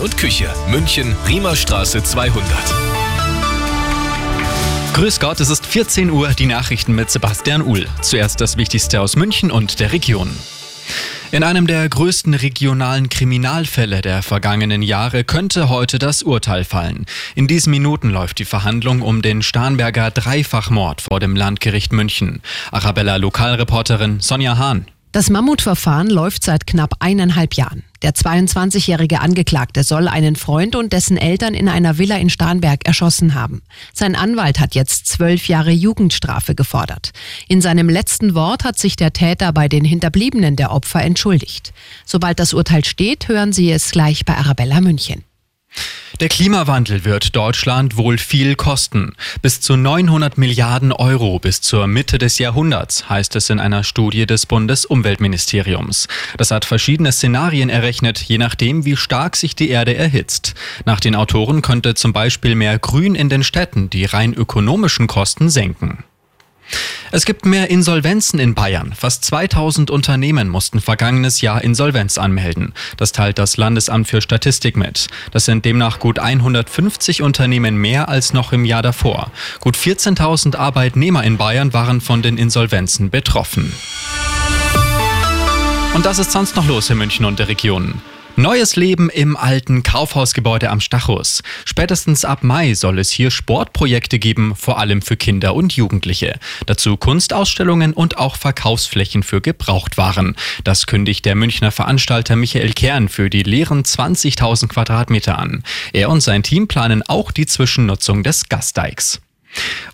und Küche. München, Riemerstraße 200. Grüß Gott, es ist 14 Uhr, die Nachrichten mit Sebastian Uhl. Zuerst das Wichtigste aus München und der Region. In einem der größten regionalen Kriminalfälle der vergangenen Jahre könnte heute das Urteil fallen. In diesen Minuten läuft die Verhandlung um den Starnberger Dreifachmord vor dem Landgericht München. Arabella Lokalreporterin Sonja Hahn. Das Mammutverfahren läuft seit knapp eineinhalb Jahren. Der 22-jährige Angeklagte soll einen Freund und dessen Eltern in einer Villa in Starnberg erschossen haben. Sein Anwalt hat jetzt zwölf Jahre Jugendstrafe gefordert. In seinem letzten Wort hat sich der Täter bei den Hinterbliebenen der Opfer entschuldigt. Sobald das Urteil steht, hören Sie es gleich bei Arabella München. Der Klimawandel wird Deutschland wohl viel kosten. Bis zu 900 Milliarden Euro bis zur Mitte des Jahrhunderts, heißt es in einer Studie des Bundesumweltministeriums. Das hat verschiedene Szenarien errechnet, je nachdem, wie stark sich die Erde erhitzt. Nach den Autoren könnte zum Beispiel mehr Grün in den Städten die rein ökonomischen Kosten senken. Es gibt mehr Insolvenzen in Bayern. Fast 2000 Unternehmen mussten vergangenes Jahr Insolvenz anmelden. Das teilt das Landesamt für Statistik mit. Das sind demnach gut 150 Unternehmen mehr als noch im Jahr davor. Gut 14.000 Arbeitnehmer in Bayern waren von den Insolvenzen betroffen. Und das ist sonst noch los in München und der Region. Neues Leben im alten Kaufhausgebäude am Stachus. Spätestens ab Mai soll es hier Sportprojekte geben, vor allem für Kinder und Jugendliche. Dazu Kunstausstellungen und auch Verkaufsflächen für Gebrauchtwaren. Das kündigt der Münchner Veranstalter Michael Kern für die leeren 20.000 Quadratmeter an. Er und sein Team planen auch die Zwischennutzung des Gasteigs.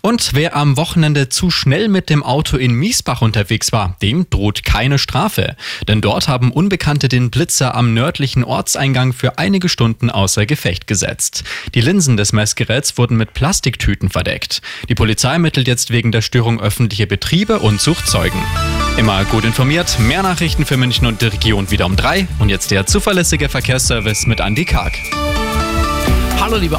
Und wer am Wochenende zu schnell mit dem Auto in Miesbach unterwegs war, dem droht keine Strafe. Denn dort haben Unbekannte den Blitzer am nördlichen Ortseingang für einige Stunden außer Gefecht gesetzt. Die Linsen des Messgeräts wurden mit Plastiktüten verdeckt. Die Polizei ermittelt jetzt wegen der Störung öffentliche Betriebe und sucht Zeugen. Immer gut informiert, mehr Nachrichten für München und die Region wieder um drei. Und jetzt der zuverlässige Verkehrsservice mit Andy Karg. Hallo liebe